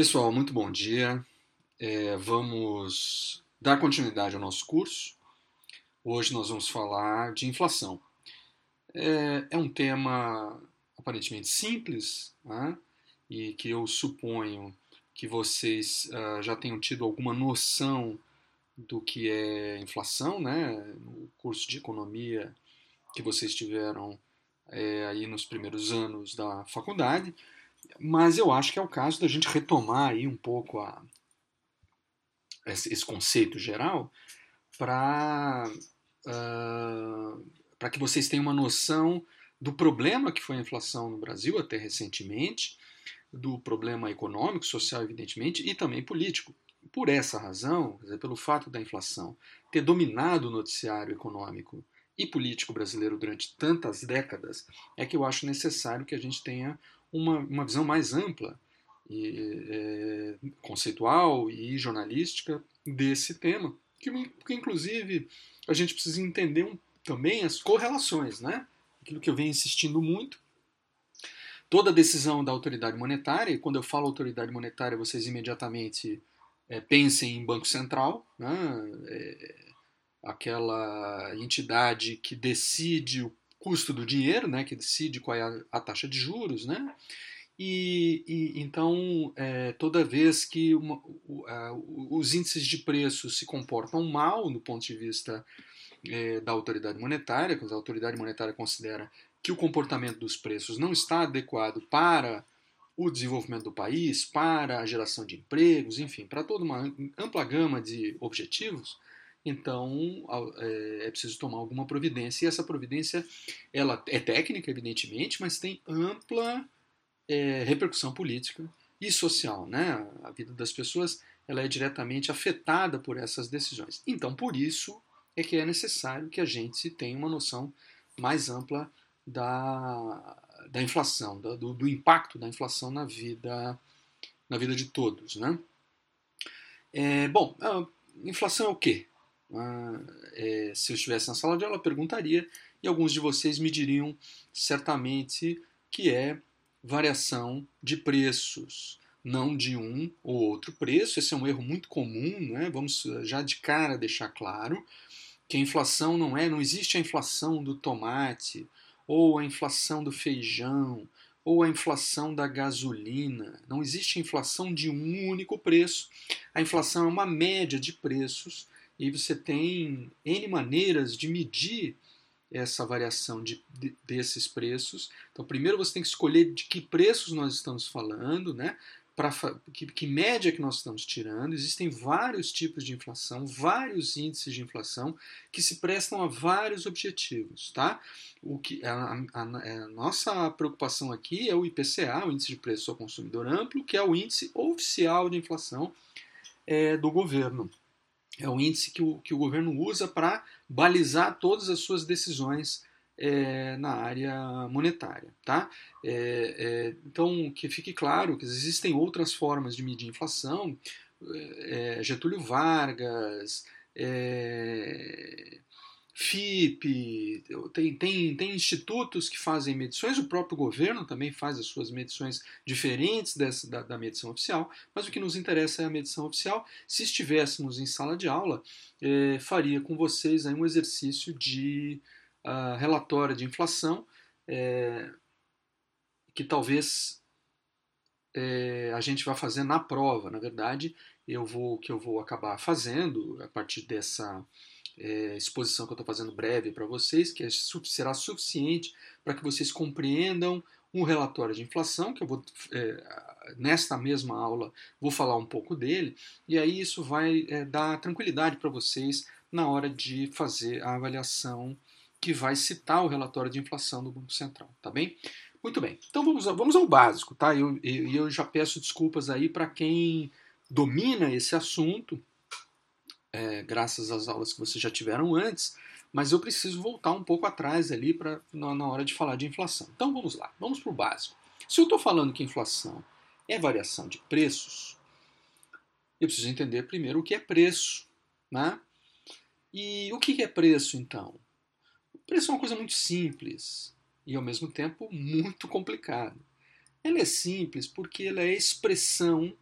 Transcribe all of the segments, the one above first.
Pessoal, muito bom dia. É, vamos dar continuidade ao nosso curso. Hoje nós vamos falar de inflação. É, é um tema aparentemente simples né, e que eu suponho que vocês uh, já tenham tido alguma noção do que é inflação, né? No curso de economia que vocês tiveram é, aí nos primeiros anos da faculdade. Mas eu acho que é o caso da gente retomar aí um pouco a, esse, conceito geral para uh, ah, para que vocês tenham uma noção do problema que foi a inflação no Brasil até recentemente, do problema econômico, social, evidentemente, e também político. Por essa razão, dizer, pelo fato da inflação ter dominado o noticiário econômico e político brasileiro durante tantas décadas, é que eu acho necessário que a gente tenha uma, uma visão mais ampla, e, é, conceitual e jornalística desse tema, que, que, inclusive a gente precisa entender um, também as correlações, né? Aquilo que eu venho insistindo muito. Toda decisão da autoridade monetária, e quando eu falo autoridade monetária, vocês imediatamente é, pensem em Banco Central, né? É, aquela entidade que decide o custo do dinheiro, né, que decide qual é a, taxa de juros, né? E, e então é, toda vez que uma, os índices de preços se comportam mal do ponto de vista é, da autoridade monetária, quando a autoridade monetária considera que o comportamento dos preços não está adequado para o desenvolvimento do país, para a geração de empregos, enfim, para toda uma ampla gama de objetivos, então é, é preciso tomar alguma providência. E essa providência ela é técnica, evidentemente, mas tem ampla é, repercussão política e social. Né? A vida das pessoas ela é diretamente afetada por essas decisões. Então, por isso é que é necessário que a gente tenha uma noção mais ampla da, da inflação, do, do impacto da inflação na vida, na vida de todos. Né? É, bom, inflação é o quê? Ah, é, se eu estivesse na sala de aula, eu perguntaria e alguns de vocês me diriam certamente que é variação de preços, não de um ou outro preço. Esse é um erro muito comum, né? vamos já de cara deixar claro que a inflação não é, não existe a inflação do tomate, ou a inflação do feijão, ou a inflação da gasolina. Não existe inflação de um único preço. A inflação é uma média de preços e você tem N maneiras de medir essa variação de, de, desses preços. Então, primeiro você tem que escolher de que preços nós estamos falando, né? Pra, que, que média que nós estamos tirando. Existem vários tipos de inflação, vários índices de inflação que se prestam a vários objetivos. Tá? O que, a, a, a nossa preocupação aqui é o IPCA, o Índice de Preço ao Consumidor Amplo, que é o índice oficial de inflação é, do governo é o índice que o, que o governo usa para balizar todas as suas decisões é, na área monetária. Tá? É, é, então, que fique claro que existem outras formas de medir inflação. É, Getúlio Vargas, é, FIP, tem, tem, tem institutos que fazem medições, o próprio governo também faz as suas medições diferentes dessa, da, da medição oficial, mas o que nos interessa é a medição oficial. Se estivéssemos em sala de aula, é, faria com vocês aí um exercício de uh, relatório de inflação, é, que talvez é, a gente vá fazer na prova. Na verdade, eu vou que eu vou acabar fazendo a partir dessa é, exposição que eu estou fazendo breve para vocês, que é, será suficiente para que vocês compreendam um relatório de inflação, que eu vou, é, nesta mesma aula, vou falar um pouco dele, e aí isso vai é, dar tranquilidade para vocês na hora de fazer a avaliação que vai citar o relatório de inflação do Banco Central, tá bem? Muito bem, então vamos, vamos ao básico, tá? Eu, eu, eu já peço desculpas aí para quem domina esse assunto, é, graças às aulas que vocês já tiveram antes, mas eu preciso voltar um pouco atrás ali pra, na, na hora de falar de inflação. Então vamos lá, vamos para o básico. Se eu estou falando que inflação é variação de preços, eu preciso entender primeiro o que é preço. Né? E o que é preço então? O preço é uma coisa muito simples e ao mesmo tempo muito complicada. Ela é simples porque ela é expressão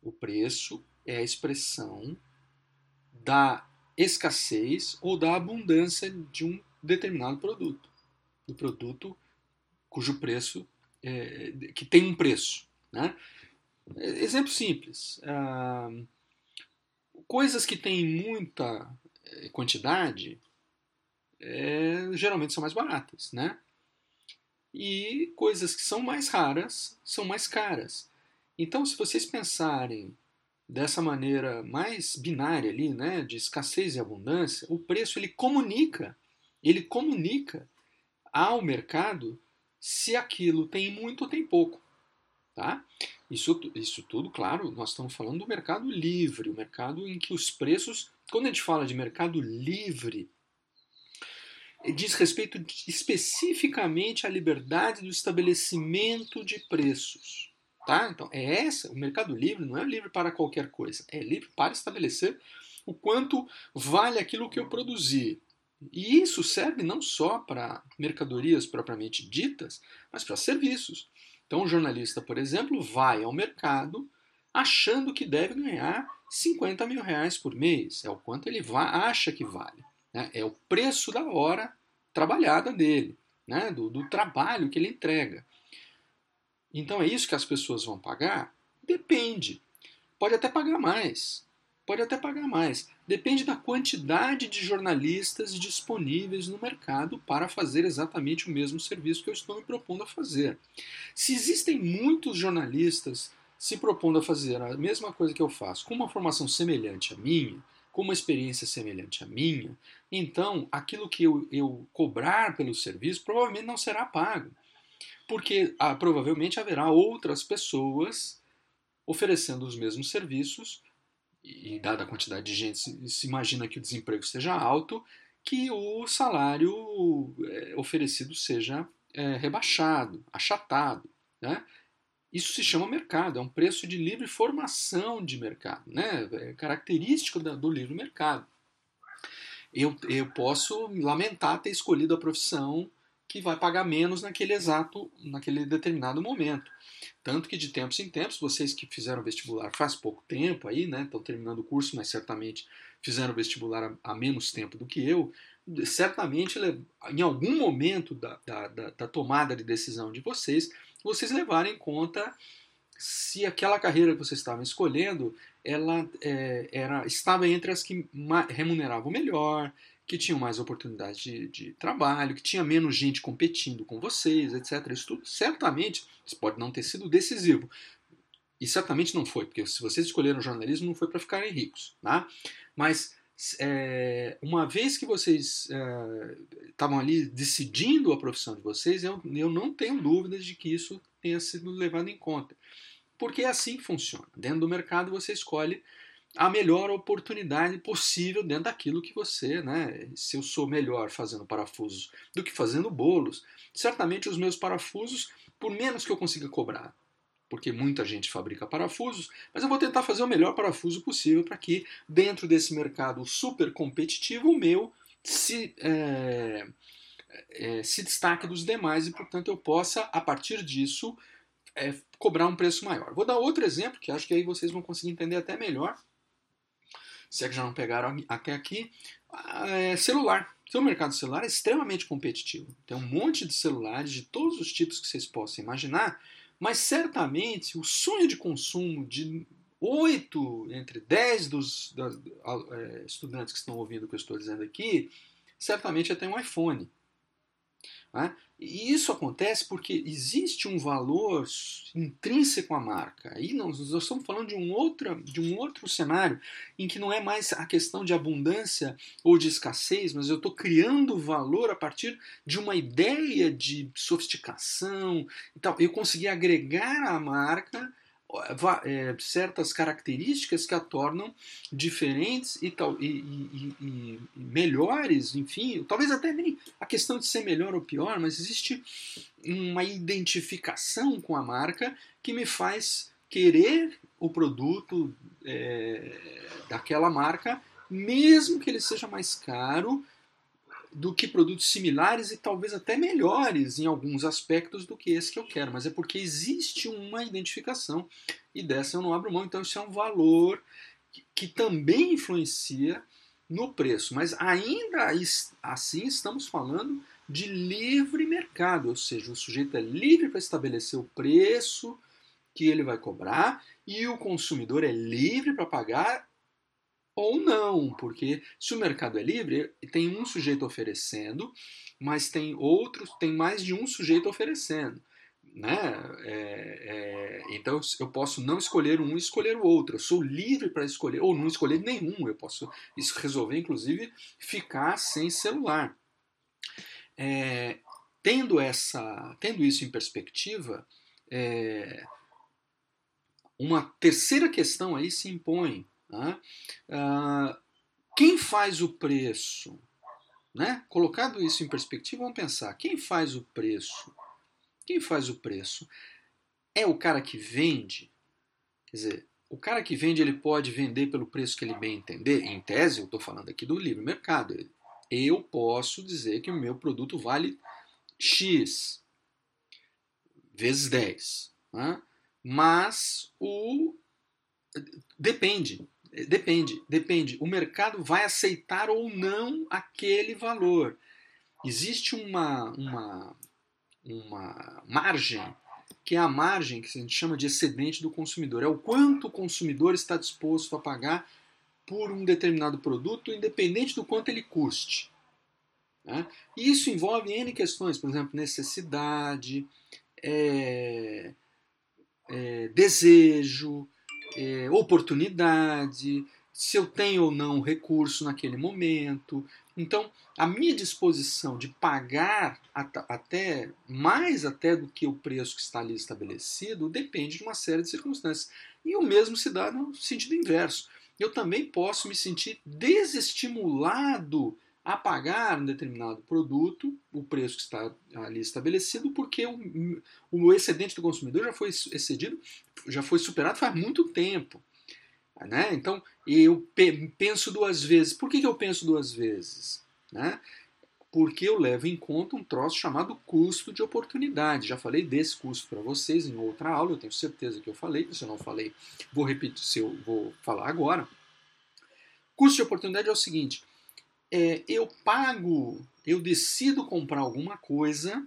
O preço é a expressão da escassez ou da abundância de um determinado produto, do produto cujo preço é, que tem um preço, né? Exemplo simples. Ah, coisas que têm muita eh, quantidade é, geralmente são mais baratas, né? E coisas que são mais raras são mais caras. Então, se vocês pensarem dessa maneira mais binária ali, né, de escassez e abundância, o preço ele comunica, ele comunica ao mercado se aquilo tem muito ou tem pouco. Tá? Isso, isso tudo, claro, nós estamos falando do mercado livre, o mercado em que os preços, quando a gente fala de mercado livre, diz respeito especificamente à liberdade do estabelecimento de preços. Tá? Então, é essa, o mercado livre não é livre para qualquer coisa, é livre para estabelecer o quanto vale aquilo que eu produzi. E isso serve não só para mercadorias propriamente ditas, mas para serviços. Então, o jornalista, por exemplo, vai ao mercado achando que deve ganhar 50 mil reais por mês. É o quanto ele acha que vale. Né? É o preço da hora trabalhada dele, né? do, do trabalho que ele entrega. Então, é isso que as pessoas vão pagar? Depende. Pode até pagar mais. Pode até pagar mais. Depende da quantidade de jornalistas disponíveis no mercado para fazer exatamente o mesmo serviço que eu estou me propondo a fazer. Se existem muitos jornalistas se propondo a fazer a mesma coisa que eu faço, com uma formação semelhante à minha, com uma experiência semelhante à minha, então aquilo que eu, eu cobrar pelo serviço provavelmente não será pago. Porque ah, provavelmente haverá outras pessoas oferecendo os mesmos serviços e dada a quantidade de gente, se, imagina que o desemprego seja alto, que o salário é, oferecido seja é, rebaixado, achatado. Né? Isso se chama mercado, é um preço de livre formação de mercado, né? é característico da, do livre mercado. Eu, eu posso lamentar ter escolhido a profissão que vai pagar menos naquele exato, naquele determinado momento. Tanto que de tempos em tempos, vocês que fizeram vestibular faz pouco tempo aí, né, estão terminando o curso, mas certamente fizeram vestibular há, menos tempo do que eu, certamente em algum momento da, da, da, da tomada de decisão de vocês, vocês levarem em conta se aquela carreira que vocês estavam escolhendo ela é, era, estava entre as que remuneravam melhor, que tinham mais oportunidades de, de, trabalho, que tinha menos gente competindo com vocês, etc. Isso tudo certamente isso pode não ter sido decisivo. E certamente não foi, porque se vocês escolheram jornalismo não foi para ficarem ricos. Tá? Mas é, uma vez que vocês é, estavam ali decidindo a profissão de vocês, eu, eu não tenho dúvidas de que isso tenha sido levado em conta. Porque é assim que funciona. Dentro do mercado você escolhe a melhor oportunidade possível dentro daquilo que você, né? Se eu sou melhor fazendo parafusos do que fazendo bolos, certamente os meus parafusos, por menos que eu consiga cobrar, porque muita gente fabrica parafusos, mas eu vou tentar fazer o melhor parafuso possível para que dentro desse mercado super competitivo o meu se é, é, se destaque dos demais e, portanto, eu possa, a partir disso, é, cobrar um preço maior. Vou dar outro exemplo que acho que aí vocês vão conseguir entender até melhor se é que já não pegaram até aqui, é celular. Então, o mercado celular é extremamente competitivo. Tem um monte de celulares de todos os tipos que vocês possam imaginar, mas certamente o sonho de consumo de 8 entre 10 dos, dos é, estudantes que estão ouvindo o que eu estou dizendo aqui, certamente é ter um iPhone. Né? E isso acontece porque existe um valor intrínseco à marca. Aí nós, nós estamos falando de um, outro, de um outro cenário em que não é mais a questão de abundância ou de escassez, mas eu estou criando valor a partir de uma ideia de sofisticação e tal. Eu consegui agregar à marca é, certas características que a tornam diferentes e, tal, e, e, e, melhores, enfim, talvez até nem a questão de ser melhor ou pior, mas existe uma identificação com a marca que me faz querer o produto é, daquela marca, mesmo que ele seja mais caro do que produtos similares e talvez até melhores em alguns aspectos do que esse que eu quero, mas é porque existe uma identificação e dessa eu não abro mão. Então isso é um valor que, também influencia no preço, mas ainda assim estamos falando de livre mercado, ou seja, o sujeito é livre para estabelecer o preço que ele vai cobrar e o consumidor é livre para pagar ou não, porque se o mercado é livre, tem um sujeito oferecendo, mas tem outros, tem mais de um sujeito oferecendo. Né? É, é, então eu posso não escolher um e escolher o outro. Eu sou livre para escolher, ou não escolher nenhum. Eu posso resolver, inclusive, ficar sem celular. É, tendo, essa, tendo isso em perspectiva, é, uma terceira questão aí se impõe. Né? Ah, quem faz o preço? Né? Colocado isso em perspectiva, vamos pensar: quem faz o preço? Quem faz o preço? É o cara que vende? Quer dizer, o cara que vende ele pode vender pelo preço que ele bem entender? Em tese, eu estou falando aqui do livre mercado. Eu posso dizer que o meu produto vale X vezes 10. Né? Mas o. Depende. Depende, depende. O mercado vai aceitar ou não aquele valor. Existe uma, uma, uma margem, que é a margem que a gente chama de excedente do consumidor. É o quanto o consumidor está disposto a pagar por um determinado produto, independente do quanto ele custe. Né? Isso envolve N questões, por exemplo, necessidade, é, é, desejo, é, oportunidade, se eu tenho ou não recurso naquele momento. Então, a minha disposição de pagar até mais até do que o preço que está ali estabelecido depende de uma série de circunstâncias. E o mesmo se dá no sentido inverso. Eu também posso me sentir desestimulado a pagar um determinado produto, o preço que está ali estabelecido, porque o, o excedente do consumidor já foi excedido, já foi superado faz muito tempo. Né? Então, eu penso duas vezes. Por que, que eu penso duas vezes? Né? Porque eu levo em conta um troço chamado custo de oportunidade. Já falei desse custo para vocês em outra aula, eu tenho certeza que eu falei. Se eu não falei, vou repetir, se eu vou falar agora. Custo de oportunidade é o seguinte: é, eu pago, eu decido comprar alguma coisa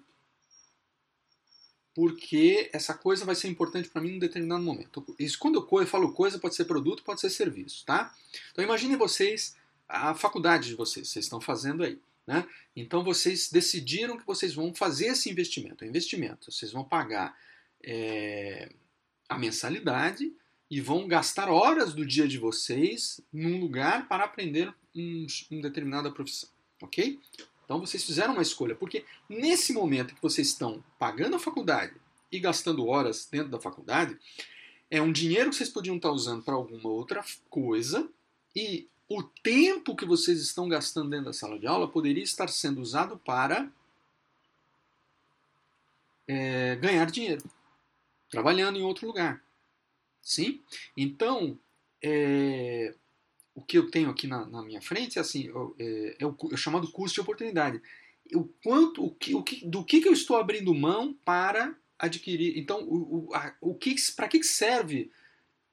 porque essa coisa vai ser importante para mim em um determinado momento. Isso, quando eu falo coisa, pode ser produto, pode ser serviço, tá? Então imagine vocês, a faculdade de vocês, vocês estão fazendo aí. Né? Então vocês decidiram que vocês vão fazer esse investimento, é investimento. Vocês vão pagar é, a mensalidade e vão gastar horas do dia de vocês num lugar para aprender um, uma determinada profissão, ok? Então vocês fizeram uma escolha, porque nesse momento que vocês estão pagando a faculdade e gastando horas dentro da faculdade, é um dinheiro que vocês podiam estar usando para alguma outra coisa e o tempo que vocês estão gastando dentro da sala de aula poderia estar sendo usado para é, ganhar dinheiro, trabalhando em outro lugar. Sim? Então, é, o que eu tenho aqui na, na minha frente é assim, é, é, o, é, o, chamado custo de oportunidade. O quanto, o que, o que, do que, que eu estou abrindo mão para adquirir. Então, o, o, a, o que, para que serve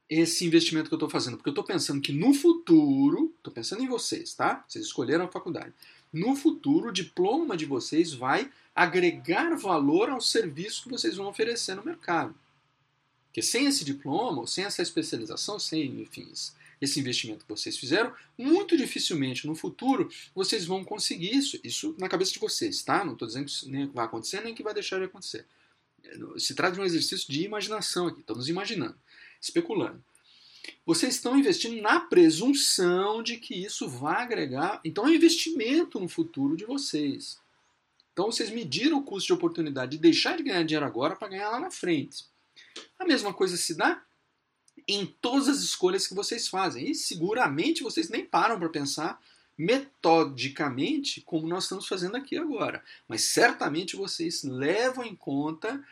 esse investimento que eu estou fazendo? Porque eu estou pensando que no futuro, estou pensando em vocês, tá? Vocês escolheram a faculdade. No futuro, o diploma de vocês vai agregar valor ao serviço que vocês vão oferecer no mercado. Porque sem esse diploma, sem essa especialização, sem, enfim, esse investimento que vocês fizeram, muito dificilmente no futuro vocês vão conseguir isso. Isso na cabeça de vocês, tá? Não estou dizendo que isso nem vai acontecer, nem que vai deixar de acontecer. Se trata de um exercício de imaginação aqui, estamos imaginando, especulando. Vocês estão investindo na presunção de que isso vai agregar. Então é um investimento no futuro de vocês. Então vocês mediram o custo de oportunidade de deixar de ganhar dinheiro agora para ganhar lá na frente. A mesma coisa se dá em todas as escolhas que vocês fazem. E seguramente vocês nem param para pensar metodicamente como nós estamos fazendo aqui agora. Mas certamente vocês levam em conta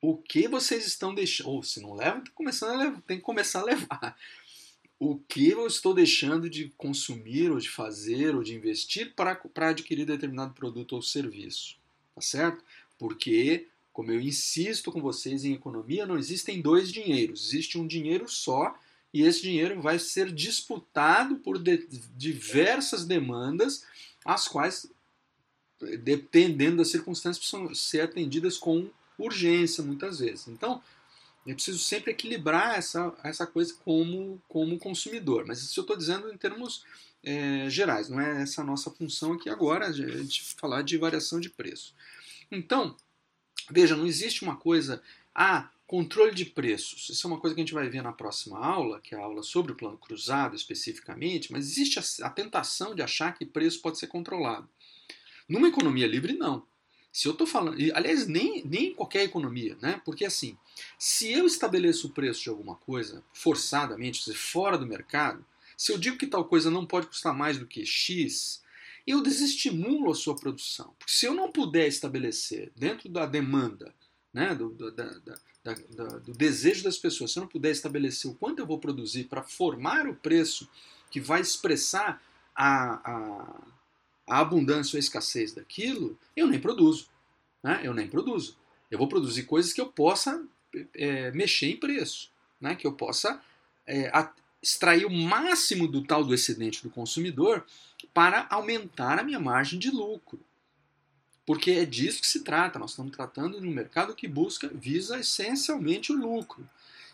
o que vocês estão deixando. Ou se não levam, começar a levar, tem que começar a levar. O que eu estou deixando de consumir, ou de fazer, ou de investir para, para adquirir determinado produto ou serviço. Tá certo? Porque Como eu insisto com vocês em economia, não existem dois dinheiros, existe um dinheiro só e esse dinheiro vai ser disputado por de diversas demandas, as quais, dependendo das circunstâncias, precisam ser atendidas com urgência muitas vezes. Então, eu preciso sempre equilibrar essa, essa coisa como, como consumidor. Mas isso eu estou dizendo em termos é, gerais, não é essa a nossa função aqui agora, gente falar de variação de preço. Então, veja, não existe uma coisa, ah, Controle de preços. Isso é uma coisa que a gente vai ver na próxima aula, que é a aula sobre o plano cruzado especificamente, mas existe a, a tentação de achar que preço pode ser controlado. Numa economia livre, não. Se eu estou falando, aliás, nem, nem em qualquer economia, né? Porque assim, se eu estabeleço o preço de alguma coisa forçadamente, fora do mercado, se eu digo que tal coisa não pode custar mais do que X, eu desestimulo a sua produção. Porque se eu não puder estabelecer dentro da demanda, né, do, do, da, da, da, do desejo das pessoas, se eu não puder estabelecer o quanto eu vou produzir para formar o preço que vai expressar a, a, a abundância ou a escassez daquilo, eu nem produzo. Né? Eu nem produzo. Eu vou produzir coisas que eu possa é, mexer em preço, né? que eu possa é, extrair o máximo do tal do excedente do consumidor para aumentar a minha margem de lucro. Porque é disso que se trata. Nós estamos tratando de um mercado que busca, visa essencialmente o lucro.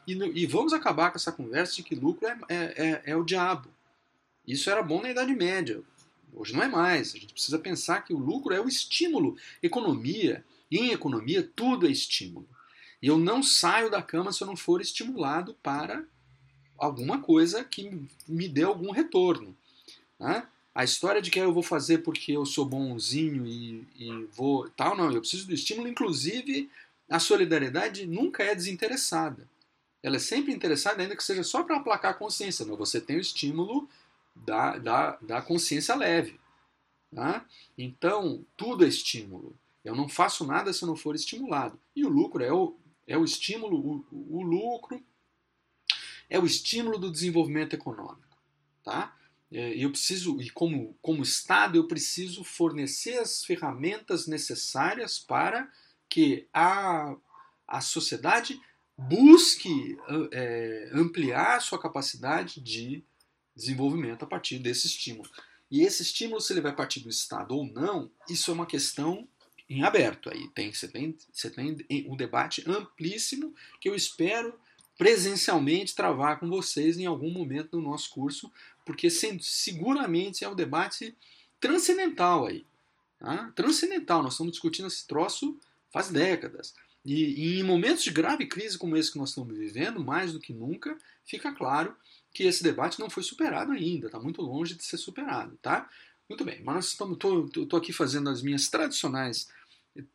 E, e vamos acabar com essa conversa de que lucro é, é, é, é o diabo. Isso era bom na Idade Média. Hoje não é mais. A gente precisa pensar que o lucro é o estímulo. Economia, em economia, tudo é estímulo. E eu não saio da cama se eu não for estimulado para alguma coisa que me dê algum retorno. Né? A história de que eu vou fazer porque eu sou bonzinho e, e vou. tal, não. Eu preciso do estímulo. Inclusive, a solidariedade nunca é desinteressada. Ela é sempre interessada, ainda que seja só para aplacar a consciência. Mas você tem o estímulo da, da, da consciência leve. Tá? Então, tudo é estímulo. Eu não faço nada se eu não for estimulado. E o lucro é o, é o estímulo, o, o lucro é o estímulo do desenvolvimento econômico. Tá? É, eu preciso, e como, como Estado, eu preciso fornecer as ferramentas necessárias para que a, a sociedade busque é, ampliar sua capacidade de desenvolvimento a partir desse estímulo. E esse estímulo, se ele vai partir do Estado ou não, isso é uma questão em aberto. Aí tem, você, tem, você tem um debate amplíssimo que eu espero presencialmente travar com vocês em algum momento do nosso curso, porque seguramente é um debate transcendental aí. Tá? Transcendental, nós estamos discutindo esse troço faz décadas. E, e, em momentos de grave crise como esse que nós estamos vivendo, mais do que nunca, fica claro que esse debate não foi superado ainda, está muito longe de ser superado. Tá? Muito bem, mas estou aqui fazendo as minhas tradicionais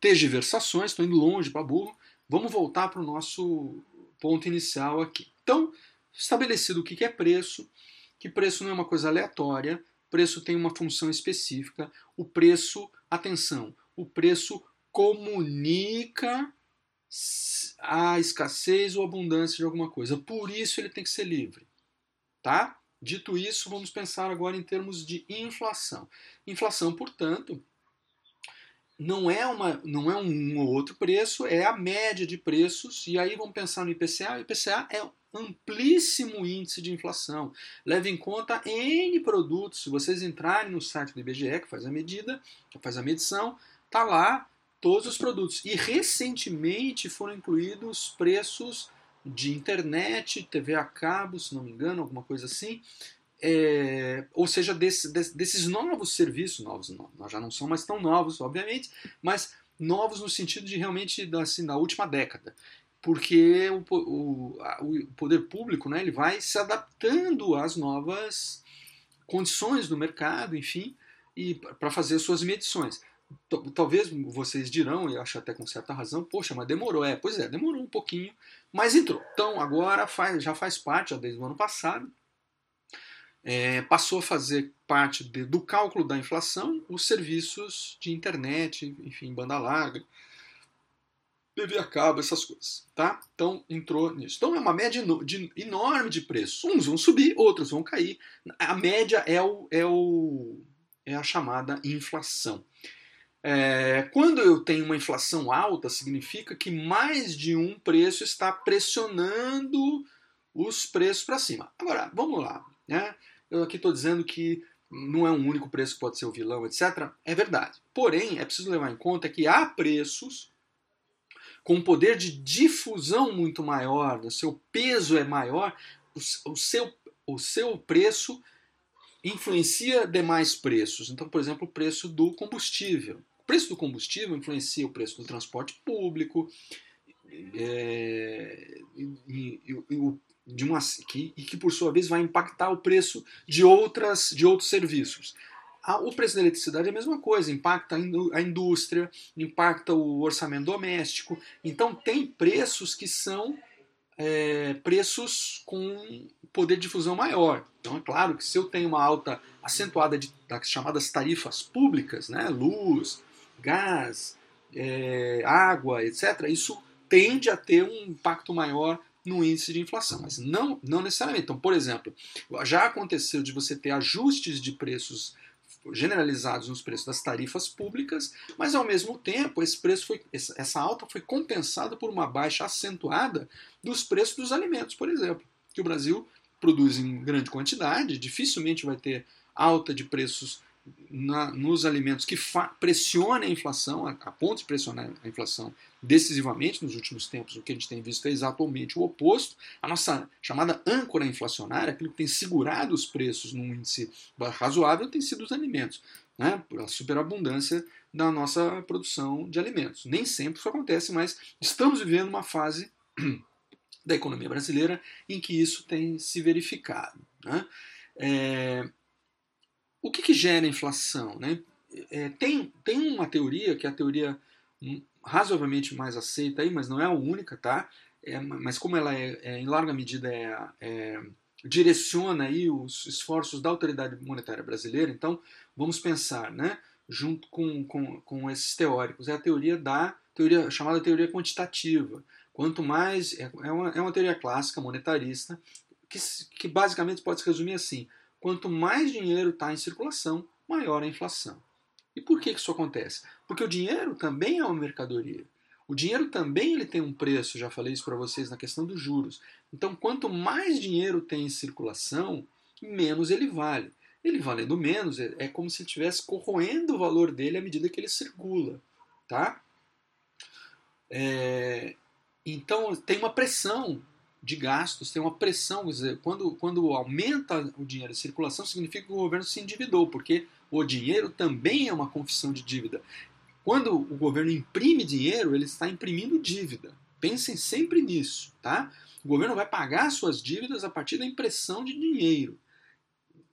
tergiversações, estou indo longe para burro. Vamos voltar para o nosso ponto inicial aqui. Então, estabelecido o que é preço, que preço não é uma coisa aleatória, preço tem uma função específica, o preço, atenção, o preço comunica a escassez ou abundância de alguma coisa. Por isso ele tem que ser livre, tá? Dito isso, vamos pensar agora em termos de inflação. Inflação, portanto, não é, uma, não é um ou outro preço, é a média de preços. E aí vamos pensar no IPCA. O IPCA é amplíssimo índice de inflação. Leva em conta N produtos. Se vocês entrarem no site do IBGE, que faz a medida, que faz a medição, tá lá todos os produtos. E recentemente foram incluídos preços de internet, TV a cabo, se não me engano, alguma coisa assim, é, ou seja, desse, desse, desses novos serviços, novos, não, já não são mais tão novos, obviamente, mas novos no sentido de realmente assim, da última década. Porque o, o, o poder público né, ele vai se adaptando às novas condições do mercado, enfim, e para fazer suas medições. Talvez vocês dirão, e acho até com certa razão, poxa, mas demorou. É, pois é, demorou um pouquinho, mas entrou. Então agora faz, já faz parte, já desde o ano passado, é, passou a fazer parte de, do cálculo da inflação os serviços de internet, enfim, banda larga, TV a cabo, essas coisas, tá? Então entrou nisso. Então é uma média de, enorme de preços. Uns vão subir, outros vão cair. A média é, o, é, o, é a chamada inflação. É, quando eu tenho uma inflação alta, significa que mais de um preço está pressionando os preços para cima. Agora, vamos lá. Né? Eu aqui estou dizendo que não é um único preço que pode ser o vilão, etc. É verdade. Porém, é preciso levar em conta que há preços com um poder de difusão muito maior, o seu peso é maior, o, o, seu, o seu preço influencia demais preços. Então, por exemplo, o preço do combustível. O preço do combustível influencia o preço do transporte público é, e, e, e, de uma, que, e que, por sua vez, vai impactar o preço de, outras, de outros serviços. O preço da eletricidade é a mesma coisa, impacta a indústria, impacta o orçamento doméstico. Então, tem preços que são é, preços com poder de difusão maior. Então, é claro que se eu tenho uma alta acentuada de, das chamadas tarifas públicas, né, luz, gás, é, água, etc., isso tende a ter um impacto maior no índice de inflação, mas não, não necessariamente. Então, por exemplo, já aconteceu de você ter ajustes de preços generalizados nos preços das tarifas públicas, mas ao mesmo tempo esse preço foi, essa alta foi compensada por uma baixa acentuada dos preços dos alimentos, por exemplo, que o Brasil produz em grande quantidade, dificilmente vai ter alta de preços na, nos alimentos que pressionem a inflação, a, a ponto de pressionar a inflação decisivamente nos últimos tempos. O que a gente tem visto é exatamente o oposto. A nossa chamada âncora inflacionária, aquilo que tem segurado os preços num índice razoável, tem sido os alimentos, né? a superabundância da nossa produção de alimentos. Nem sempre isso acontece, mas estamos vivendo uma fase da economia brasileira em que isso tem se verificado. Né? É, o que, que gera inflação? Né? É, tem, tem uma teoria, que é a teoria razoavelmente mais aceita, aí, mas não é a única, tá? É, mas como ela é, é em larga medida é, é, direciona aí os esforços da autoridade monetária brasileira, então vamos pensar, né? Junto com, com, com esses teóricos, é a teoria da teoria chamada teoria quantitativa. Quanto mais é, é uma, é uma teoria clássica monetarista que, que basicamente pode se resumir assim: quanto mais dinheiro está em circulação, maior a inflação. E por que isso acontece? Porque o dinheiro também é uma mercadoria. O dinheiro também ele tem um preço, já falei isso para vocês na questão dos juros. Então, quanto mais dinheiro tem em circulação, menos ele vale. Ele valendo menos, é, é como se estivesse corroendo o valor dele à medida que ele circula. Tá? É, então, tem uma pressão de gastos, tem uma pressão. Dizer, quando, quando aumenta o dinheiro em circulação, significa que o governo se endividou, porque o dinheiro também é uma confissão de dívida. Quando o governo imprime dinheiro, ele está imprimindo dívida. Pensem sempre nisso, tá? O governo vai pagar suas dívidas a partir da impressão de dinheiro.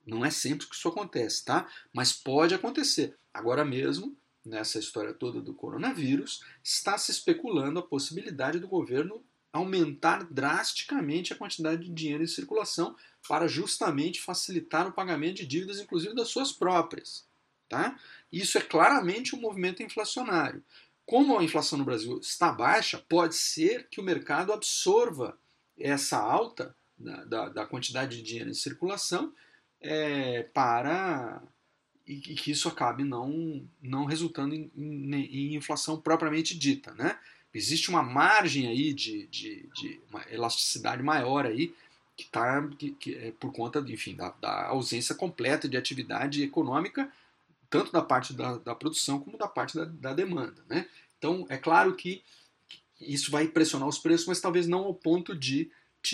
Não é sempre que isso acontece, tá? Mas pode acontecer. Agora mesmo, nessa história toda do coronavírus, está se especulando a possibilidade do governo aumentar drasticamente a quantidade de dinheiro em circulação para justamente facilitar o pagamento de dívidas, inclusive das suas próprias. Tá? Isso é claramente um movimento inflacionário. Como a inflação no Brasil está baixa, pode ser que o mercado absorva essa alta da, da, da quantidade de dinheiro em circulação é, para e, que isso acabe não, não resultando em, em, em inflação propriamente dita. Né? Existe uma margem aí de, de, de uma elasticidade maior aí que está que, que é por conta enfim da, da, ausência completa de atividade econômica tanto da parte da, da produção como da parte da, da, demanda né? Então é claro que isso vai pressionar os preços mas talvez não ao ponto de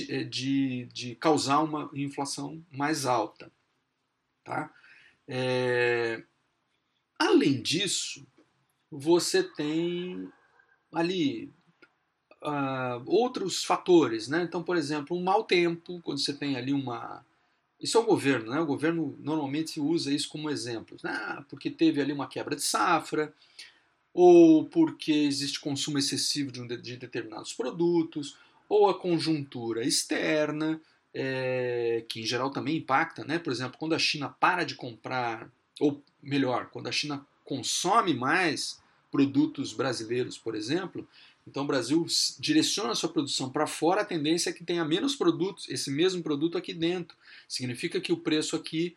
é, de, de causar uma inflação mais alta tá? É, além disso você tem ali uh, outros fatores, né? Então, por exemplo, um mau tempo, quando você tem ali uma isso é o governo, né? O governo normalmente usa isso como exemplo, ah, porque teve ali uma quebra de safra, ou porque existe consumo excessivo de, um de, de determinados produtos, ou a conjuntura externa, é, que em geral também impacta, né? Por exemplo, quando a China para de comprar, ou melhor, quando a China consome mais produtos brasileiros, por exemplo, então o Brasil direciona a sua produção para fora, a tendência é que tenha menos produtos, esse mesmo produto aqui dentro. Significa que o preço aqui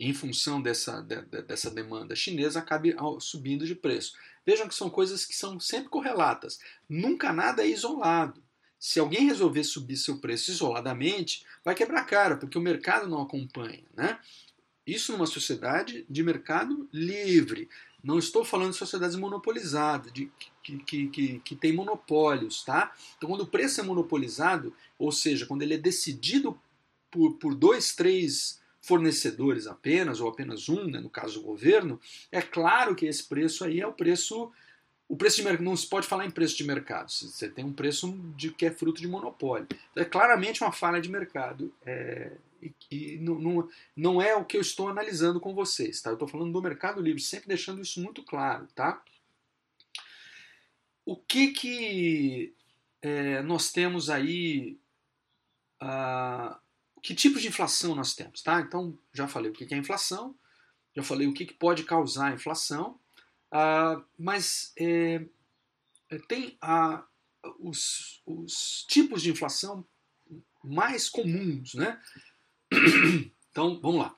em função dessa, de, dessa demanda chinesa, acabe subindo de preço. Vejam que são coisas que são sempre correlatas. Nunca nada é isolado. Se alguém resolver subir seu preço isoladamente, vai quebrar cara, porque o mercado não acompanha. Né? Isso numa sociedade de mercado livre. Não estou falando de sociedades monopolizadas, de, que, que, que, que tem monopólios. Tá? Então, quando o preço é monopolizado, ou seja, quando ele é decidido por, por dois, três fornecedores apenas, ou apenas um, né, no caso do governo, é claro que esse preço aí é o preço. O preço de mercado não se pode falar em preço de mercado. Você tem um preço de que é fruto de monopólio. Então, é claramente uma falha de mercado. É, e, e não, não, não, é o que eu estou analisando com vocês. Tá? Eu estou falando do mercado livre, sempre deixando isso muito claro. Tá? O que, que é, nós temos aí. Uh, que tipos de inflação nós temos, tá? Então, já falei o que é inflação, já falei o que pode causar a inflação, uh, mas é, é tem uh, os, os, tipos de inflação mais comuns, né? Então, vamos lá.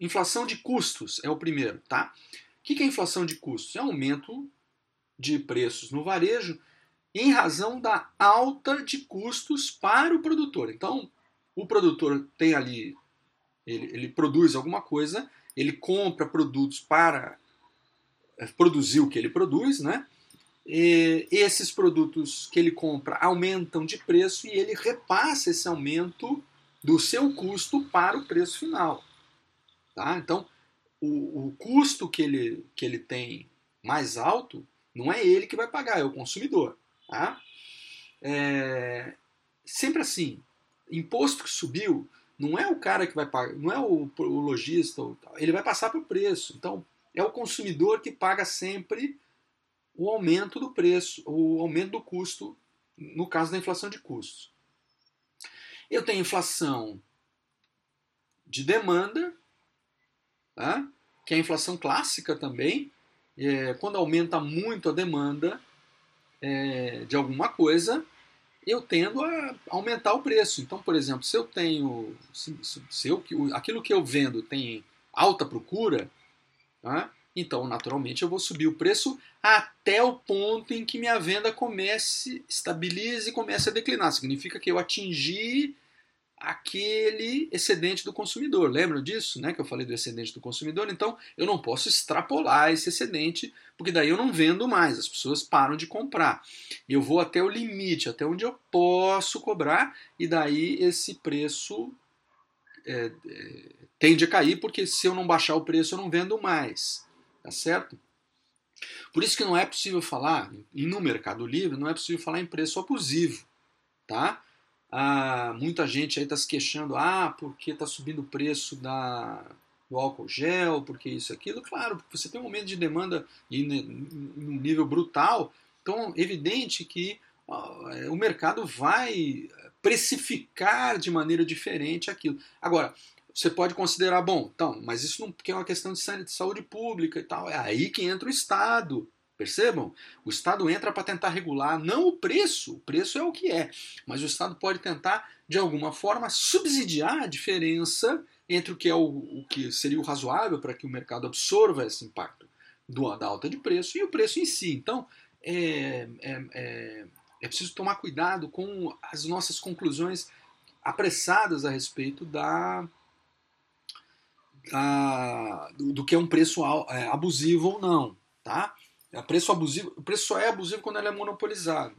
Inflação de custos é o primeiro, tá? O que é inflação de custos? É aumento de preços no varejo em razão da alta de custos para o produtor. Então, o produtor tem ali, ele, ele produz alguma coisa, ele compra produtos para eh, produzir o que ele produz, né? E esses produtos que ele compra aumentam de preço e ele repassa esse aumento do seu custo para o preço final. Tá? Então, o, o, custo que ele, que ele tem mais alto não é ele que vai pagar, é o consumidor. Tá? É, sempre assim, imposto que subiu, não é o cara que vai pagar, não é o, o lojista, ele vai passar para o preço. Então, é o consumidor que paga sempre o aumento do preço, o aumento do custo, no caso da inflação de custos. Eu tenho inflação de demanda, tá? que é a inflação clássica também. É, quando aumenta muito a demanda é, de alguma coisa, eu tendo a aumentar o preço. Então, por exemplo, se eu tenho. Se, se eu, aquilo que eu vendo tem alta procura, tá? então naturalmente eu vou subir o preço até o ponto em que minha venda comece, estabilize e comece a declinar. Significa que eu atingi aquele excedente do consumidor. Lembram disso, né? Que eu falei do excedente do consumidor. Então, eu não posso extrapolar esse excedente, porque daí eu não vendo mais. As pessoas param de comprar. Eu vou até o limite, até onde eu posso cobrar, e daí esse preço é, é, tende a cair, porque se eu não baixar o preço, eu não vendo mais. Tá certo? Por isso que não é possível falar, no Mercado Livre, não é possível falar em preço abusivo. Tá? Ah, muita gente aí está se queixando, ah, porque está subindo o preço da, do álcool gel, porque isso aquilo. Claro, porque você tem um aumento de demanda em um nível brutal, então é evidente que o mercado vai precificar de maneira diferente aquilo. Agora, você pode considerar, bom, então, mas isso não porque é uma questão de saúde pública e tal. É aí que entra o Estado. Percebam? O Estado entra para tentar regular não o preço, o preço é o que é, mas o Estado pode tentar, de alguma forma, subsidiar a diferença entre o que é o, o que seria o razoável para que o mercado absorva esse impacto do, da alta de preço e o preço em si. Então, é, é, é, é preciso tomar cuidado com as nossas conclusões apressadas a respeito da, da do, do, que é um preço é, abusivo ou não, tá? É preço abusivo, o preço só é abusivo quando ele é monopolizado.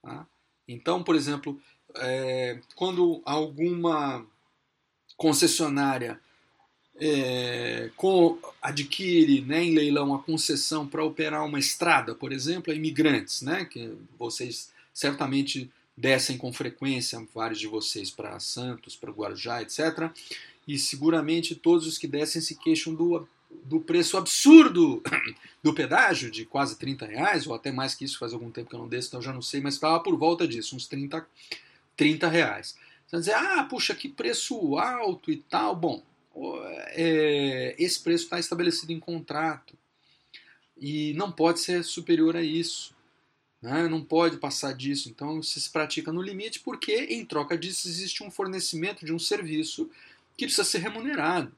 Tá? Então, por exemplo, é, quando alguma concessionária é, com, adquire né, em leilão a concessão para operar uma estrada, por exemplo, a imigrantes, né, que vocês certamente descem com frequência, vários de vocês para Santos, para Guarujá, etc. E seguramente todos os que descem se queixam do do preço absurdo do pedágio, de quase 30 reais, ou até mais que isso, faz algum tempo que eu não desço, então eu já não sei, mas estava por volta disso, uns 30, 30 reais. Você vai dizer, ah, puxa, que preço alto e tal. Bom, é, esse preço está estabelecido em contrato e não pode ser superior a isso. Né? Não pode passar disso. Então se pratica no limite porque, em troca disso, existe um fornecimento de um serviço que precisa ser remunerado.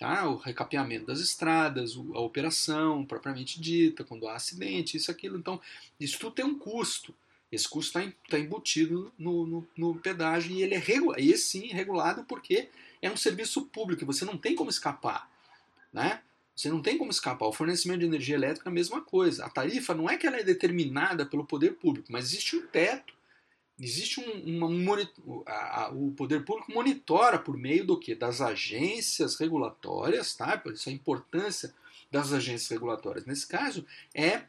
Tá? O recapeamento das estradas, a operação propriamente dita, quando há acidente, isso, aquilo. Então, isso tudo tem um custo. Esse custo está tá embutido no, no, no, pedágio e ele é regulado, sim regulado porque é um serviço público, você não tem como escapar. Né? Você não tem como escapar. O fornecimento de energia elétrica é a mesma coisa. A tarifa não é que ela é determinada pelo poder público, mas existe um teto. Existe um, um a, a, o poder público monitora por meio do que? Das agências regulatórias, tá? Por isso a importância das agências regulatórias. Nesse caso, é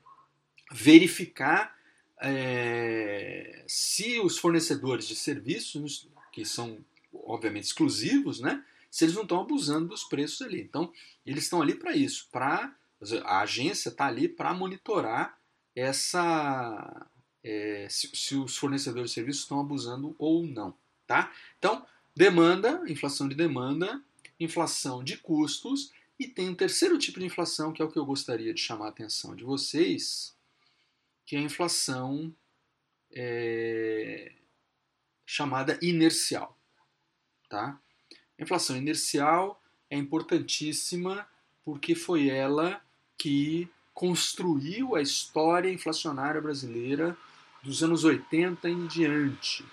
verificar é, se os fornecedores de serviços, que são obviamente exclusivos, né? Se eles não estão abusando dos preços ali. Então, eles estão ali para isso, para a agência está ali para monitorar essa é, se, se, os fornecedores de serviços estão abusando ou não, tá? Então, demanda, inflação de demanda, inflação de custos e tem um terceiro tipo de inflação que é o que eu gostaria de chamar a atenção de vocês, que é a inflação é, chamada inercial, tá? A inflação inercial é importantíssima porque foi ela que construiu a história inflacionária brasileira dos anos 80 em diante,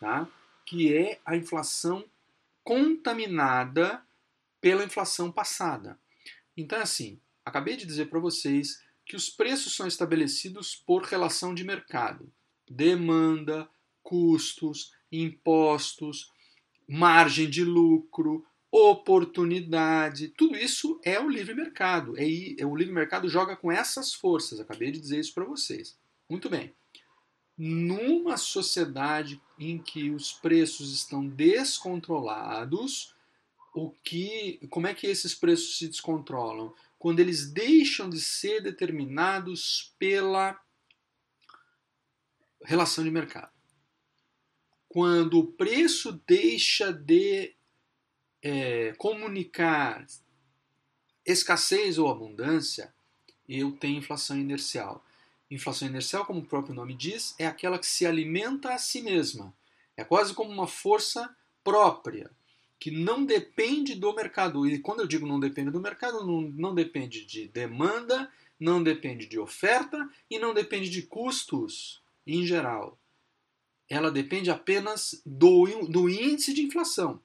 tá? que é a inflação contaminada pela inflação passada. Então, assim, acabei de dizer para vocês que os preços são estabelecidos por relação de mercado, demanda, custos, impostos, margem de lucro, oportunidade, tudo isso é o livre mercado. É, é, o livre mercado joga com essas forças. Acabei de dizer isso para vocês. Muito bem. Numa sociedade em que os preços estão descontrolados, o que, como é que esses preços se descontrolam? Quando eles deixam de ser determinados pela relação de mercado. Quando o preço deixa de é, comunicar escassez ou abundância, eu tenho inflação inercial. Inflação inercial, como o próprio nome diz, é aquela que se alimenta a si mesma. É quase como uma força própria, que não depende do mercado. E quando eu digo não depende do mercado, não, não depende de demanda, não depende de oferta e não depende de custos em geral. Ela depende apenas do, do índice de inflação.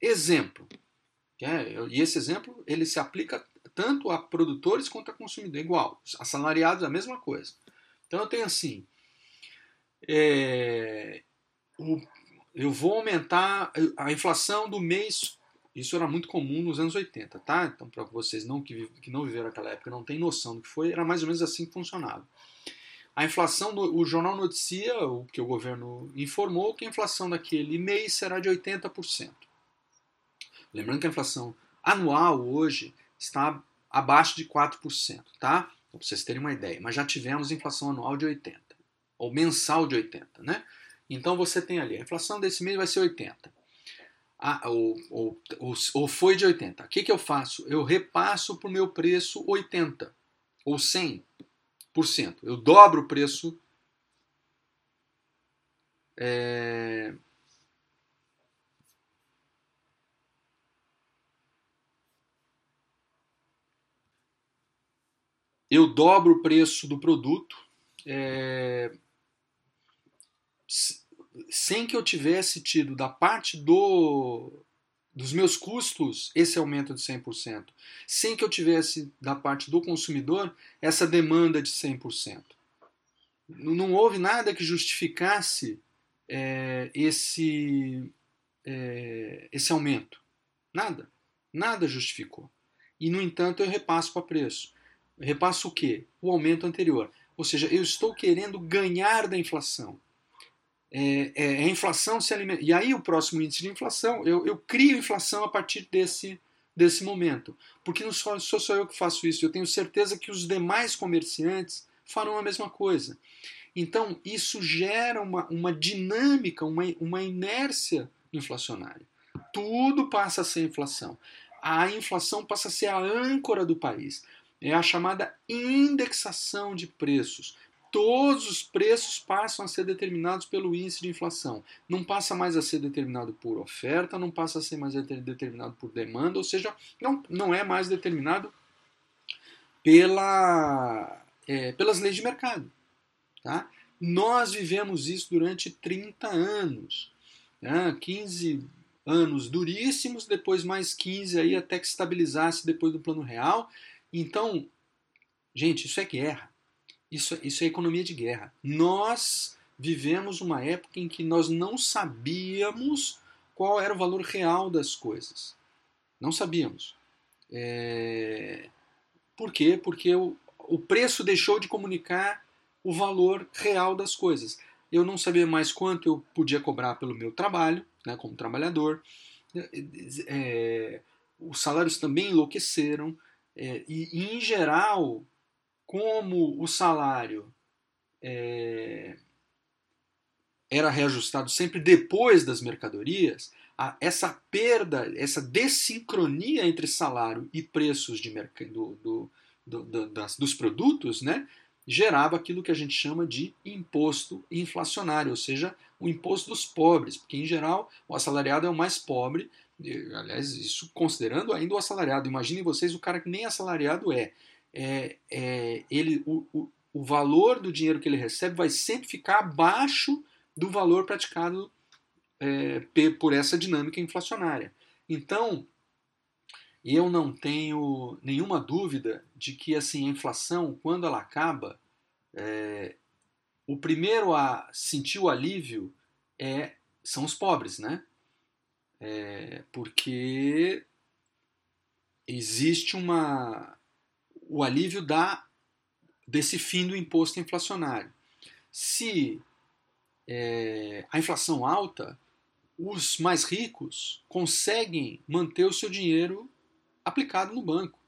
Exemplo. É, e esse exemplo ele se aplica tanto a produtores quanto a consumidores, igual. Assalariados, a mesma coisa. Então eu tenho assim. É, o, eu vou aumentar a inflação do mês. Isso era muito comum nos anos 80, tá? Então, para vocês não, que, que não viveram aquela época não tem noção do que foi, era mais ou menos assim que funcionava. A inflação, o jornal noticia, o que o governo informou, que a inflação daquele mês será de 80%. Lembrando que a inflação anual hoje está abaixo de 4%, tá? Para vocês terem uma ideia. Mas já tivemos inflação anual de 80%, ou mensal de 80%, né? Então você tem ali, a inflação desse mês vai ser 80%. Ah, ou, ou, ou, ou foi de 80%. O que, que eu faço? Eu repasso para o meu preço 80%, ou 100%. Eu dobro o preço é, eu dobro o preço do produto é, sem que eu tivesse tido da parte do, dos meus custos esse aumento de 100%, sem que eu tivesse da parte do consumidor essa demanda de 100%. Não houve nada que justificasse é, esse, é, esse aumento. Nada. Nada justificou. E, no entanto, eu repasso para preço repasso o quê? O aumento anterior. Ou seja, eu estou querendo ganhar da inflação. É, é, a inflação se alimenta. E aí o próximo índice de inflação, eu, eu crio inflação a partir desse, desse momento. Porque não sou, sou só eu que faço isso, eu tenho certeza que os demais comerciantes farão a mesma coisa. Então, isso gera uma, uma dinâmica, uma, uma inércia inflacionária. Tudo passa a ser inflação. A inflação passa a ser a âncora do país é a chamada indexação de preços. todos os preços passam a ser determinados pelo índice de inflação. Não passa mais a ser determinado por oferta, não passa a ser mais determinado por demanda, ou seja, não, não é mais determinado pela, é, pelas leis de mercado. Tá? Nós vivemos isso durante 30 anos. Né? 15 anos duríssimos, depois mais 15 aí até que estabilizasse depois do plano real. Então, gente, isso é guerra. Isso, isso é economia de guerra. Nós vivemos uma época em que nós não sabíamos qual era o valor real das coisas. Não sabíamos. É... Por quê? Porque o, o preço deixou de comunicar o valor real das coisas. Eu não sabia mais quanto eu podia cobrar pelo meu trabalho, né, como trabalhador. É, os salários também enlouqueceram. É, e, em geral, como o salário é, era reajustado sempre depois das mercadorias, a, essa perda, essa desincronia entre salário e preços de do, do, do, das, dos produtos, né, gerava aquilo que a gente chama de imposto inflacionário, ou seja, o imposto dos pobres, porque em geral o assalariado é o mais pobre, aliás, isso considerando ainda o assalariado. Imaginem vocês o cara que nem assalariado é é, é, ele, o, o, o valor do dinheiro que ele recebe vai sempre ficar abaixo do valor praticado é, por essa dinâmica inflacionária. Então, eu não tenho nenhuma dúvida de que assim, a inflação, quando ela acaba, é, o primeiro a sentir o alívio é, são os pobres, né? É, porque existe uma, o alívio da, desse fim do imposto inflacionário. Se é, a inflação alta, os mais ricos conseguem manter o seu dinheiro aplicado no banco,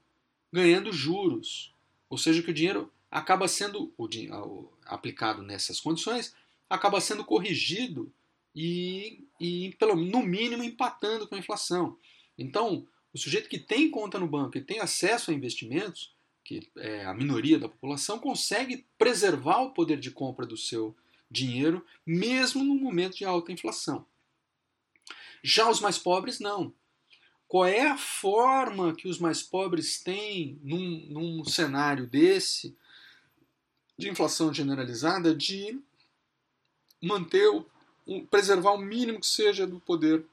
ganhando juros. Ou seja, que o dinheiro acaba sendo o, aplicado nessas condições, acaba sendo corrigido e, e, pelo, no mínimo, empatando com a inflação. Então, o sujeito que tem conta no banco e tem acesso a investimentos, que é a minoria da população, consegue preservar o poder de compra do seu dinheiro, mesmo no momento de alta inflação. Já os mais pobres, não. Qual é a forma que os mais pobres têm num, num cenário desse, de inflação generalizada, de manter, o, preservar o mínimo que seja do poder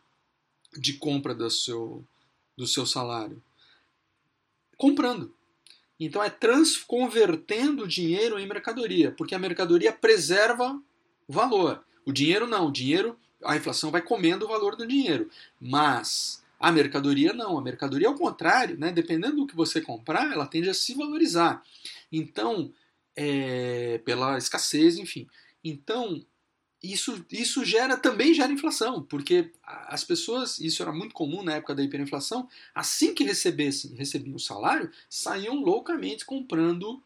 de compra do seu, do seu salário? Comprando. Então é transconvertendo o dinheiro em mercadoria, porque a mercadoria preserva o valor. O dinheiro não, o dinheiro, a inflação vai comendo o valor do dinheiro. Mas a mercadoria não, a mercadoria é o contrário, né? dependendo do que você comprar, ela tende a se valorizar. Então, é, pela escassez, enfim. Então, isso, isso gera também gera inflação, porque as pessoas, isso era muito comum na época da hiperinflação, assim que recebessem, recebiam o salário, saíam loucamente comprando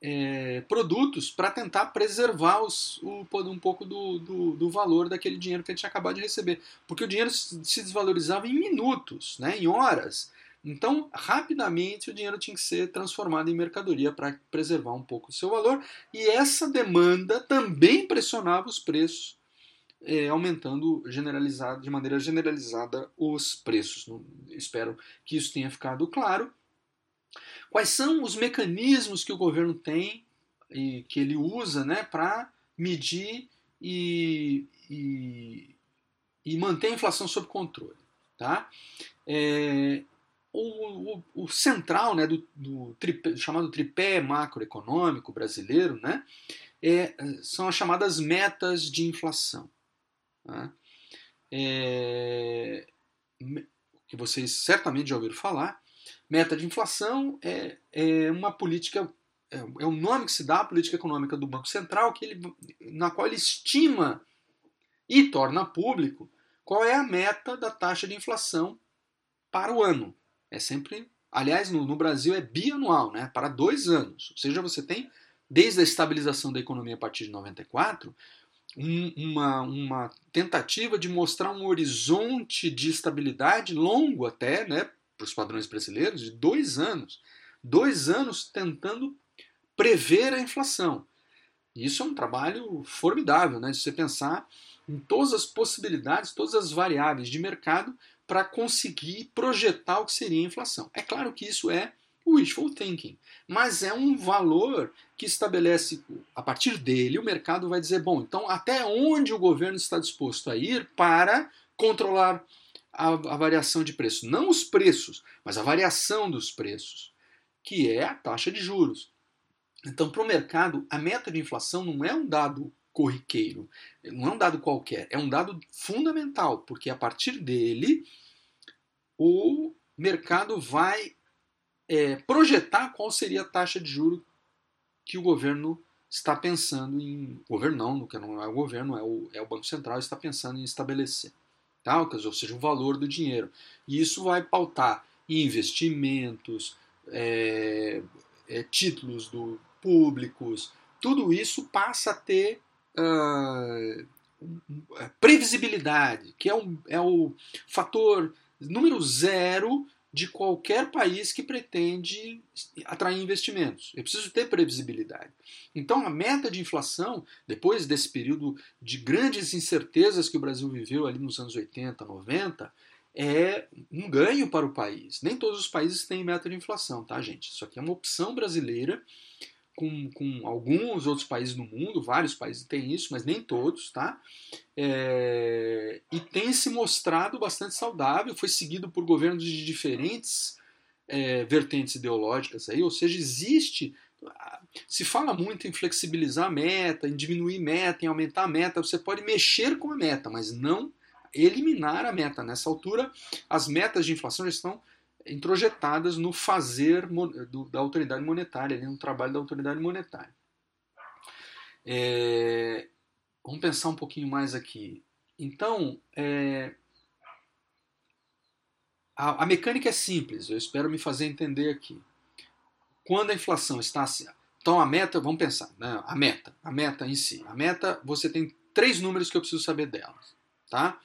é, produtos para tentar preservar os, o, um pouco do, do, do, valor daquele dinheiro que ele tinha acabado de receber. Porque o dinheiro se desvalorizava em minutos, né, em horas. Então, rapidamente, o dinheiro tinha que ser transformado em mercadoria para preservar um pouco o seu valor, e essa demanda também pressionava os preços, é, aumentando generalizado, de maneira generalizada os preços. espero que isso tenha ficado claro. Quais são os mecanismos que o governo tem e que ele usa né, para medir e, e, e, manter a inflação sob controle? Tá? É, o, o, o central né, do, do tripé, chamado tripé macroeconômico brasileiro né, é, são as chamadas metas de inflação. Tá? É, que vocês certamente já ouviram falar. Meta de inflação é, é uma política, é, é o nome que se dá à política econômica do Banco Central, que ele, na qual ele estima e torna público qual é a meta da taxa de inflação para o ano. É sempre. Aliás, no, no Brasil é bianual, né? para dois anos. Ou seja, você tem, desde a estabilização da economia a partir de 94, um, uma, uma tentativa de mostrar um horizonte de estabilidade longo até, né, para os padrões brasileiros, de dois anos. Dois anos tentando prever a inflação. Isso é um trabalho formidável, né? De você pensar em todas as possibilidades, todas as variáveis de mercado para conseguir projetar o que seria a inflação. É claro que isso é wishful thinking, mas é um valor que estabelece, a partir dele, o mercado vai dizer: bom, então até onde o governo está disposto a ir para controlar a, a variação de preço? Não os preços, mas a variação dos preços, que é a taxa de juros. Então, para o mercado, a meta de inflação não é um dado corriqueiro, não é um dado qualquer, é um dado fundamental, porque a partir dele o mercado vai é, projetar qual seria a taxa de juro que o governo está pensando em. O governo não, que não é o governo, é o, é o Banco Central está pensando em estabelecer. Tá? Ou seja, o valor do dinheiro. E isso vai pautar investimentos, é, é, títulos do, públicos, tudo isso passa a ter uh, previsibilidade, que é, é o fator número zero de qualquer país que pretende atrair investimentos. Eu preciso ter previsibilidade. Então, a meta de inflação, depois desse período de grandes incertezas que o Brasil viveu ali nos anos 80, 90, é um ganho para o país. Nem todos os países têm meta de inflação, tá, gente? Isso aqui é uma opção brasileira com, com alguns outros países no mundo, vários países têm isso, mas nem todos, tá? É, e tem se mostrado bastante saudável, foi seguido por governos de diferentes é, vertentes ideológicas aí, ou seja, existe. Se fala muito em flexibilizar a meta, em diminuir meta, em aumentar a meta, você pode mexer com a meta, mas não eliminar a meta. Nessa altura, as metas de inflação já estão introjetadas no fazer do, da autoridade monetária, no trabalho da autoridade monetária. É, vamos pensar um pouquinho mais aqui. Então, é, a, a, mecânica é simples, eu espero me fazer entender aqui. Quando a inflação está assim, então a meta, vamos pensar, né, a meta, a meta em si. A meta, você tem três números que eu preciso saber delas, tá?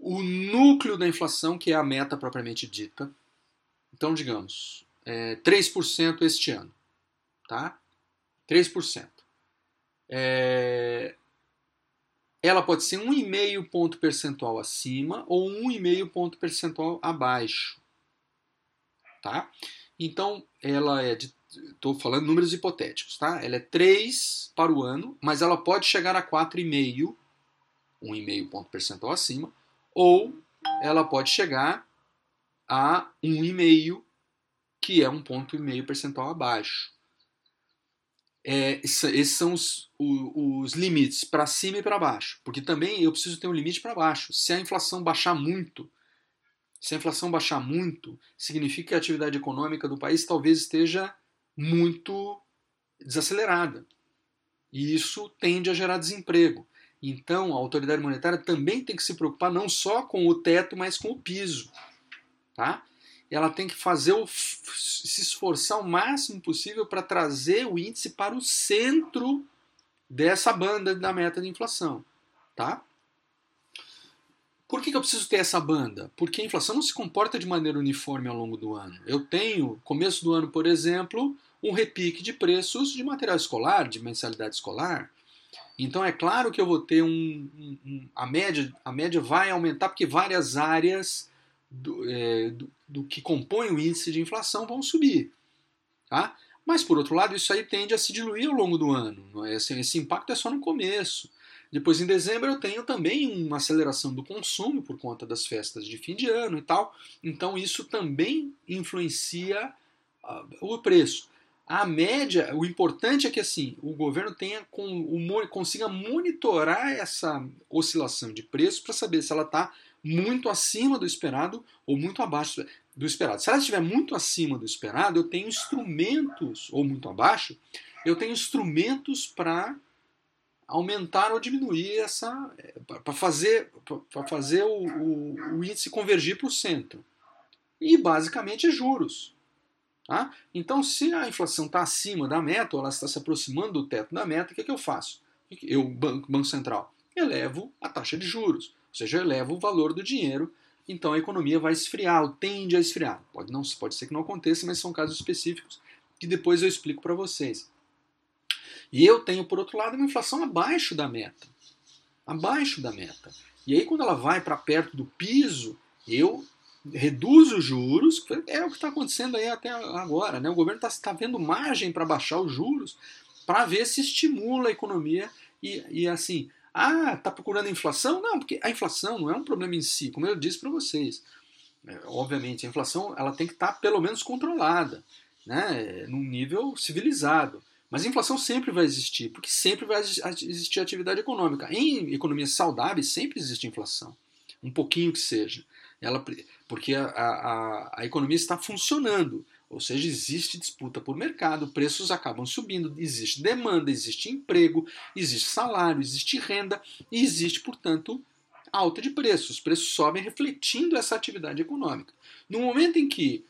O núcleo da inflação, que é a meta propriamente dita. Então, digamos, é 3% este ano. Tá? 3%. É... Ela pode ser 1,5 ponto percentual acima ou 1,5 ponto percentual abaixo. Tá? Então, ela é de. Estou falando números hipotéticos, tá? Ela é 3 para o ano, mas ela pode chegar a 4,5, 1,5 ponto percentual acima, ou ela pode chegar a 1,5, que é um ponto e meio percentual abaixo. É, esses são os, os, os limites para cima e para baixo, porque também eu preciso ter um limite para baixo. Se a inflação baixar muito, se a inflação baixar muito, significa que a atividade econômica do país talvez esteja muito desacelerada. E isso tende a gerar desemprego. Então, a autoridade monetária também tem que se preocupar não só com o teto, mas com o piso. Tá? Ela tem que fazer o, se esforçar o máximo possível para trazer o índice para o centro dessa banda da meta de inflação. Tá? Por que, que eu preciso ter essa banda? Porque a inflação não se comporta de maneira uniforme ao longo do ano. Eu tenho, começo do ano, por exemplo, um repique de preços de material escolar, de mensalidade escolar. Então é claro que eu vou ter um, um, um a média a média vai aumentar porque várias áreas do, é, do, do, que compõem o índice de inflação vão subir, tá? Mas por outro lado isso aí tende a se diluir ao longo do ano. Não é? Esse, esse impacto é só no começo. Depois em dezembro eu tenho também uma aceleração do consumo por conta das festas de fim de ano e tal. Então isso também influencia uh, o preço. A média, o importante é que assim o governo tenha consiga monitorar essa oscilação de preço para saber se ela está muito acima do esperado ou muito abaixo do esperado. Se ela estiver muito acima do esperado, eu tenho instrumentos, ou muito abaixo, eu tenho instrumentos para aumentar ou diminuir essa. para fazer, pra fazer o, o, o índice convergir para o centro. E basicamente é juros. Tá? Então, se a inflação está acima da meta, ou ela está se aproximando do teto da meta, o que, é que eu faço? Eu, Banco, Banco Central, elevo a taxa de juros, ou seja, eu elevo o valor do dinheiro, então a economia vai esfriar, ou tende a esfriar. Pode, não, pode ser que não aconteça, mas são casos específicos que depois eu explico para vocês. E eu tenho, por outro lado, uma inflação abaixo da meta. Abaixo da meta. E aí, quando ela vai para perto do piso, eu reduzo os juros, é o que está acontecendo aí até agora. Né? O governo está tá vendo margem para baixar os juros para ver se estimula a economia e, e assim, ah, está procurando inflação? Não, porque a inflação não é um problema em si, como eu disse para vocês. É, obviamente, a inflação ela tem que estar tá pelo menos controlada, né, num nível civilizado. Mas a inflação sempre vai existir, porque sempre vai existir atividade econômica. Em economias saudáveis sempre existe inflação, um pouquinho que seja. Ela, porque a, a, a economia está funcionando. Ou seja, existe disputa por mercado, preços acabam subindo, existe demanda, existe emprego, existe salário, existe renda e existe, portanto, alta de preços. Os preços sobem refletindo essa atividade econômica. No momento em que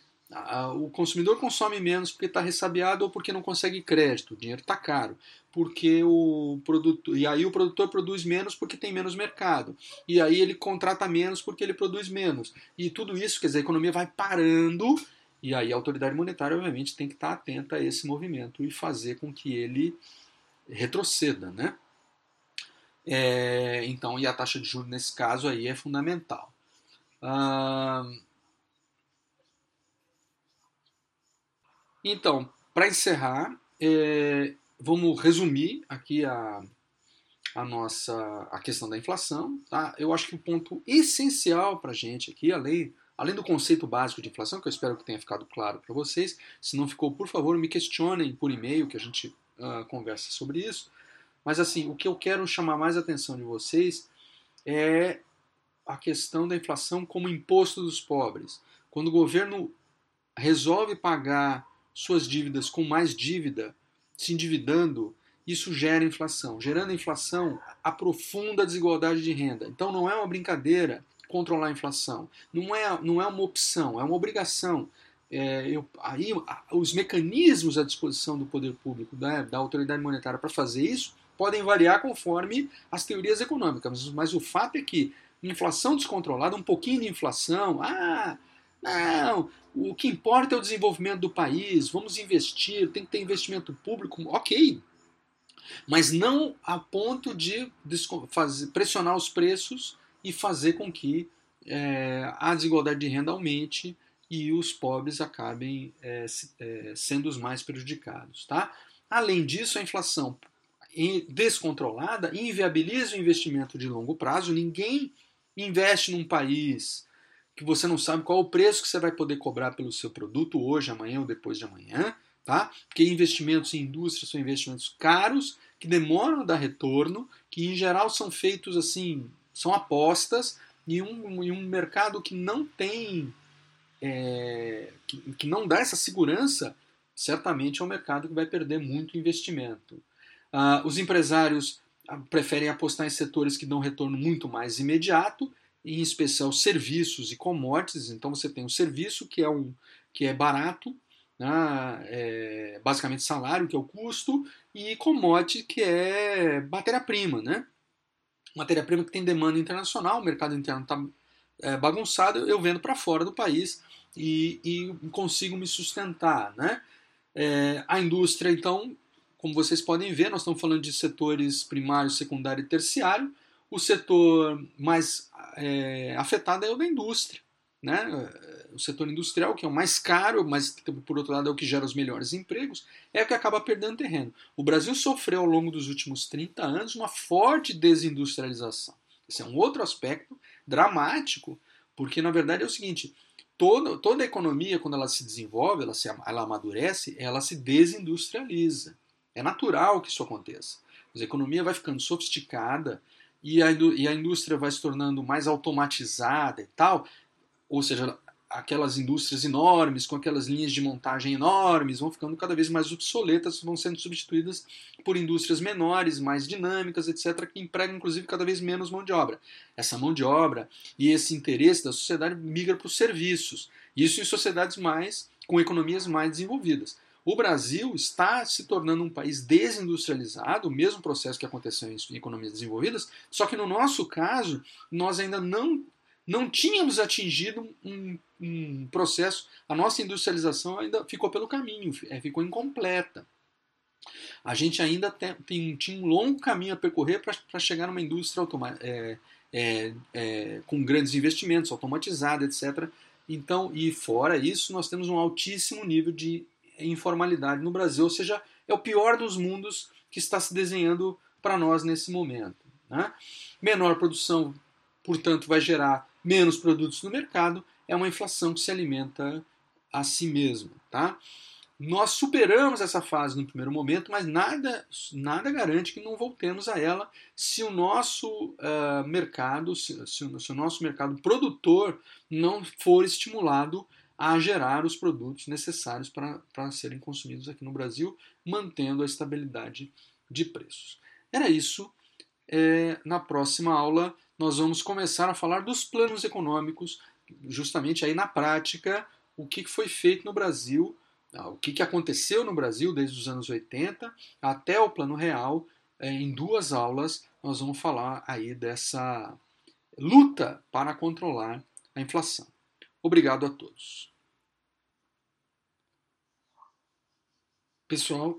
o consumidor consome menos porque está ressabiado ou porque não consegue crédito, o dinheiro está caro, porque o produto e aí o produtor produz menos porque tem menos mercado, e aí ele contrata menos porque ele produz menos, e tudo isso, quer dizer, a economia vai parando e aí a autoridade monetária, obviamente, tem que estar atenta a esse movimento e fazer com que ele retroceda, né? É, então, e a taxa de juros nesse caso aí é fundamental. Ah, então, para encerrar, é, vamos resumir aqui a, a nossa a questão da inflação. Tá? Eu acho que o ponto essencial para a gente aqui, além Além do conceito básico de inflação, que eu espero que tenha ficado claro para vocês, se não ficou, por favor, me questionem por e-mail, que a gente uh, conversa sobre isso. Mas assim, o que eu quero chamar mais a atenção de vocês é a questão da inflação como imposto dos pobres. Quando o governo resolve pagar suas dívidas com mais dívida, se endividando, isso gera inflação. Gerando inflação, aprofunda a desigualdade de renda. Então não é uma brincadeira controlar a inflação. Não é, não é uma opção, é uma obrigação. É, eu, aí, os mecanismos à disposição do poder público, né, da autoridade monetária para fazer isso, podem variar conforme as teorias econômicas. Mas, mas o fato é que inflação descontrolada, um pouquinho de inflação, ah, não, o que importa é o desenvolvimento do país, vamos investir, tem que ter investimento público, ok. Mas não a ponto de fazer, pressionar os preços e fazer com que é, a desigualdade de renda aumente e os pobres acabem é, é, sendo os mais prejudicados. Tá? Além disso, a inflação descontrolada inviabiliza o investimento de longo prazo. Ninguém investe num país que você não sabe qual o preço que você vai poder cobrar pelo seu produto hoje, amanhã ou depois de amanhã. Tá? Porque investimentos em indústria são investimentos caros, que demoram a dar retorno, que em geral são feitos assim são apostas em um, em um mercado que não tem. É, que, que não dá essa segurança, certamente é um mercado que vai perder muito investimento. Ah, os empresários ah, preferem apostar em setores que dão retorno muito mais imediato, em especial serviços e commodities. Então você tem o serviço que é um que é barato, né, é basicamente salário que é o custo e commodity que é matéria-prima, né? matéria-prima que tem demanda internacional, o mercado interno está é, bagunçado, eu vendo para fora do país e, e, consigo me sustentar. Né? É, a indústria, então, como vocês podem ver, nós estamos falando de setores primário, secundário e terciário. O setor mais é, afetado é o da indústria. Né? O setor industrial, que é o mais caro, mas por outro lado é o que gera os melhores empregos, é o que acaba perdendo terreno. O Brasil sofreu ao longo dos últimos 30 anos uma forte desindustrialização. Esse é um outro aspecto dramático, porque na verdade é o seguinte: toda, toda a economia, quando ela se desenvolve, ela, se, ela amadurece, ela se desindustrializa. É natural que isso aconteça. A economia vai ficando sofisticada e a, e a indústria vai se tornando mais automatizada e tal, ou seja, aquelas indústrias enormes, com aquelas linhas de montagem enormes, vão ficando cada vez mais obsoletas, vão sendo substituídas por indústrias menores, mais dinâmicas, etc., que empregam inclusive cada vez menos mão de obra. Essa mão de obra e esse interesse da sociedade migra para os serviços. Isso em sociedades mais com economias mais desenvolvidas. O Brasil está se tornando um país desindustrializado, o mesmo processo que aconteceu em economias desenvolvidas, só que no nosso caso, nós ainda não não tínhamos atingido um, um, processo, a nossa industrialização ainda ficou pelo caminho, é, ficou incompleta. A gente ainda tem, tem, tinha um longo caminho a percorrer para chegar numa indústria é, é, é, com grandes investimentos, automatizada, etc. Então, e fora isso, nós temos um altíssimo nível de informalidade no Brasil, ou seja, é o pior dos mundos que está se desenhando para nós nesse momento. Né? Menor produção, portanto, vai gerar menos produtos no mercado, é uma inflação que se alimenta a si mesma. Tá? Nós superamos essa fase no primeiro momento, mas nada, nada garante que não voltemos a ela se o nosso uh, mercado, se, se, se, o nosso mercado produtor não for estimulado a gerar os produtos necessários para serem consumidos aqui no Brasil, mantendo a estabilidade de preços. Era isso. É, na próxima aula, nós vamos começar a falar dos planos econômicos, justamente aí na prática, o que foi feito no Brasil ah, o que, aconteceu no Brasil desde os anos 80 até o Plano Real. É, em duas aulas, nós vamos falar aí dessa luta para controlar a inflação. Obrigado a todos. Pessoal,